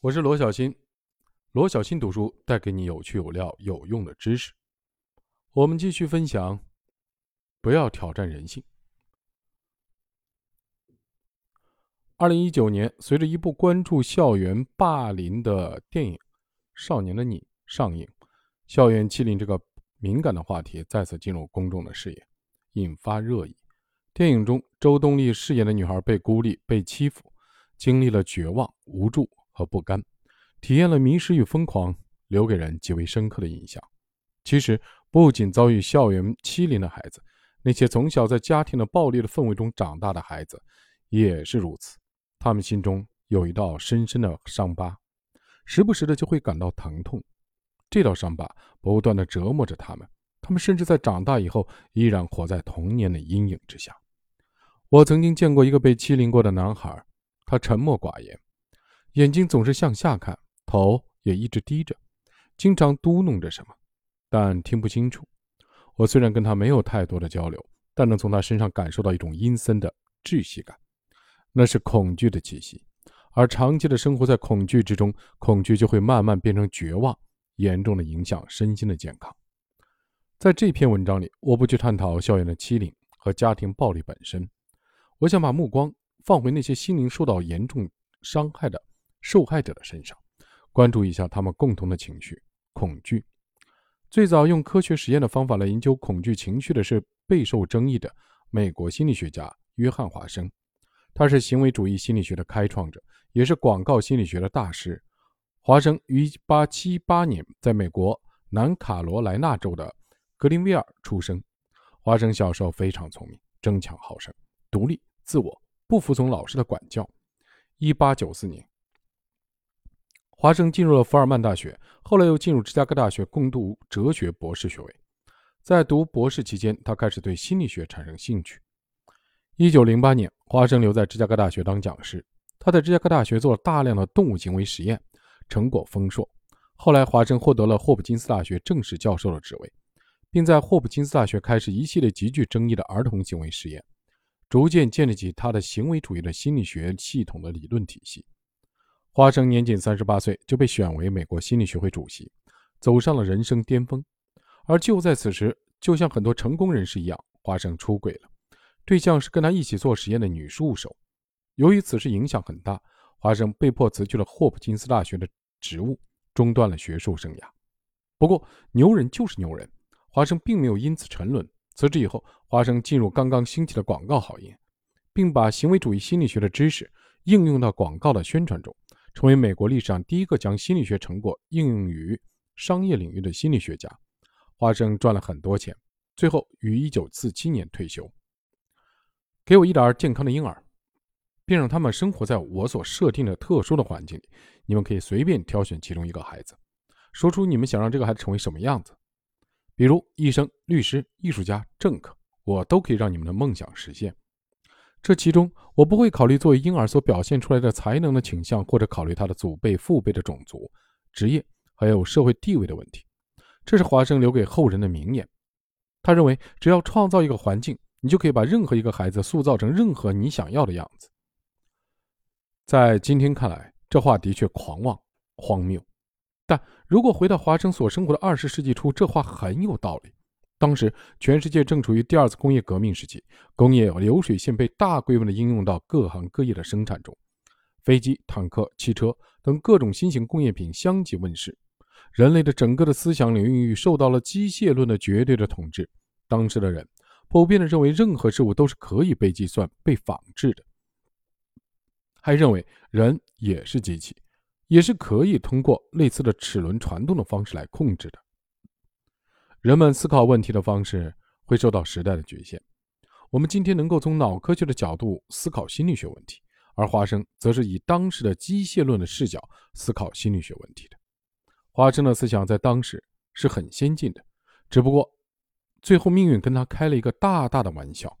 我是罗小新，罗小新读书带给你有趣有料有用的知识。我们继续分享，不要挑战人性。二零一九年，随着一部关注校园霸凌的电影《少年的你》上映，校园欺凌这个敏感的话题再次进入公众的视野，引发热议。电影中，周冬丽饰演的女孩被孤立、被欺负，经历了绝望、无助和不甘，体验了迷失与疯狂，留给人极为深刻的印象。其实，不仅遭遇校园欺凌的孩子，那些从小在家庭的暴力的氛围中长大的孩子也是如此。他们心中有一道深深的伤疤，时不时的就会感到疼痛。这道伤疤不断的折磨着他们，他们甚至在长大以后依然活在童年的阴影之下。我曾经见过一个被欺凌过的男孩，他沉默寡言，眼睛总是向下看，头也一直低着，经常嘟哝着什么，但听不清楚。我虽然跟他没有太多的交流，但能从他身上感受到一种阴森的窒息感，那是恐惧的气息。而长期的生活在恐惧之中，恐惧就会慢慢变成绝望，严重的影响身心的健康。在这篇文章里，我不去探讨校园的欺凌和家庭暴力本身。我想把目光放回那些心灵受到严重伤害的受害者的身上，关注一下他们共同的情绪——恐惧。最早用科学实验的方法来研究恐惧情绪的是备受争议的美国心理学家约翰·华生，他是行为主义心理学的开创者，也是广告心理学的大师。华生于1878年在美国南卡罗来纳州的格林威尔出生。华生小时候非常聪明，争强好胜，独立。自我不服从老师的管教。一八九四年，华生进入了福尔曼大学，后来又进入芝加哥大学攻读哲学博士学位。在读博士期间，他开始对心理学产生兴趣。一九零八年，华生留在芝加哥大学当讲师。他在芝加哥大学做了大量的动物行为实验，成果丰硕。后来，华生获得了霍普金斯大学正式教授的职位，并在霍普金斯大学开始一系列极具争议的儿童行为实验。逐渐建立起他的行为主义的心理学系统的理论体系。华生年仅三十八岁就被选为美国心理学会主席，走上了人生巅峰。而就在此时，就像很多成功人士一样，华生出轨了，对象是跟他一起做实验的女助手。由于此事影响很大，华生被迫辞去了霍普金斯大学的职务，中断了学术生涯。不过，牛人就是牛人，华生并没有因此沉沦。辞职以后，华生进入刚刚兴起的广告行业，并把行为主义心理学的知识应用到广告的宣传中，成为美国历史上第一个将心理学成果应用于商业领域的心理学家。华生赚了很多钱，最后于1947年退休。给我一点健康的婴儿，并让他们生活在我所设定的特殊的环境里。你们可以随便挑选其中一个孩子，说出你们想让这个孩子成为什么样子。比如医生、律师、艺术家、政客，我都可以让你们的梦想实现。这其中，我不会考虑作为婴儿所表现出来的才能的倾向，或者考虑他的祖辈、父辈的种族、职业，还有社会地位的问题。这是华生留给后人的名言。他认为，只要创造一个环境，你就可以把任何一个孩子塑造成任何你想要的样子。在今天看来，这话的确狂妄、荒谬。但如果回到华生所生活的二十世纪初，这话很有道理。当时全世界正处于第二次工业革命时期，工业流水线被大规模的应用到各行各业的生产中，飞机、坦克、汽车等各种新型工业品相继问世，人类的整个的思想领域受到了机械论的绝对的统治。当时的人普遍的认为，任何事物都是可以被计算、被仿制的，还认为人也是机器。也是可以通过类似的齿轮传动的方式来控制的。人们思考问题的方式会受到时代的局限。我们今天能够从脑科学的角度思考心理学问题，而华生则是以当时的机械论的视角思考心理学问题的。华生的思想在当时是很先进的，只不过最后命运跟他开了一个大大的玩笑。